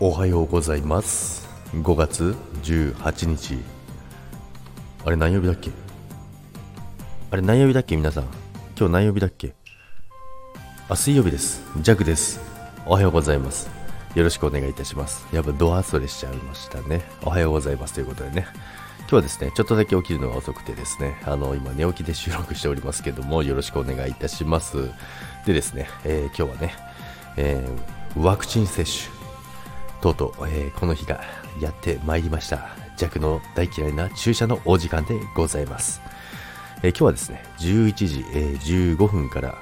おはようございます。5月18日あれ何曜日だっけ？あれ何曜日だっけ？皆さん。今日何曜日だっけ？あ水曜日です。ジャクです。おはようございます。よろしくお願いいたします。やっぱドアストレしちゃいましたね。おはようございます。ということでね。今日はですね、ちょっとだけ起きるのが遅くてですね、あの、今寝起きで収録しておりますけども、よろしくお願いいたします。でですね、えー、今日はね、えー、ワクチン接種、とうとう、えー、この日がやってまいりました。弱の大嫌いな注射のお時間でございます。えー、今日はですね、11時、えー、15分から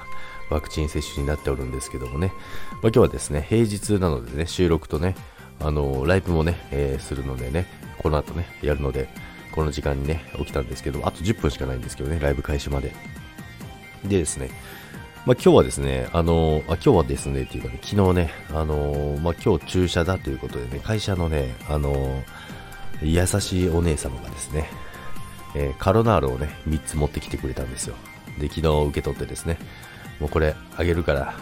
ワクチン接種になっておるんですけどもね、まあ、今日はですね、平日なのでね、収録とね、あのライブもね、えするのでね、この後ね、やるので、この時間にね、起きたんですけど、あと10分しかないんですけどね、ライブ開始まで。でですね、まあ、今日はですね、あのあ、今日はですね、っていうかね、昨日ね、あのまあ、今日注射だということでね、会社のね、あの優しいお姉様がですね、えー、カロナールをね、3つ持ってきてくれたんですよ。で、昨日受け取ってですね、もうこれあげるから、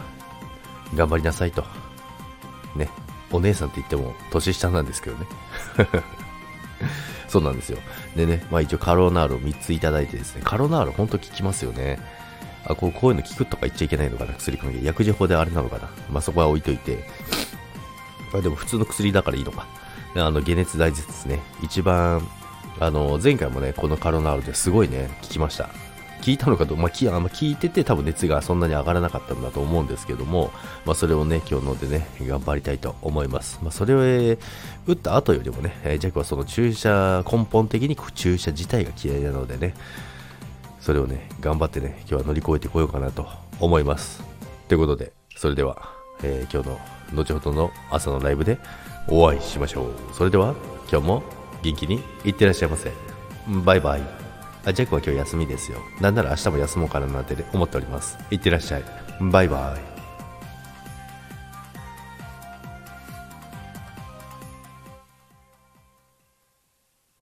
頑張りなさいと。ね、お姉さんって言っても年下なんですけどね。そうなんですよ。でね、まあ一応カロナールを3ついただいてですね、カロナールほんと効きますよね。あ、こうこういうの聞くとか言っちゃいけないのかな、薬関係。薬事法であれなのかな。まあ、そこは置いといて。あでも普通の薬だからいいのか。あの、解熱大事ですね。一番、あの、前回もね、このカロナールですごいね、効きました。聞いたのかと、まあ、聞あ聞いてて多分熱がそんなに上がらなかったんだと思うんですけども、まあ、それをね、今日飲んでね、頑張りたいと思います。まあ、それを、えー、打った後よりもね、えー、ジャックはその注射、根本的に注射自体が嫌いなのでね、それをね、頑張ってね、今日は乗り越えてこようかなと思います。ということで、それでは、えー、今日の後ほどの朝のライブでお会いしましょう。それでは、今日も元気にいってらっしゃいませ。バイバイ。あ、ジャックは今日休みですよ。なんなら明日も休もうかななんて思っております。いってらっしゃい。バイバイ。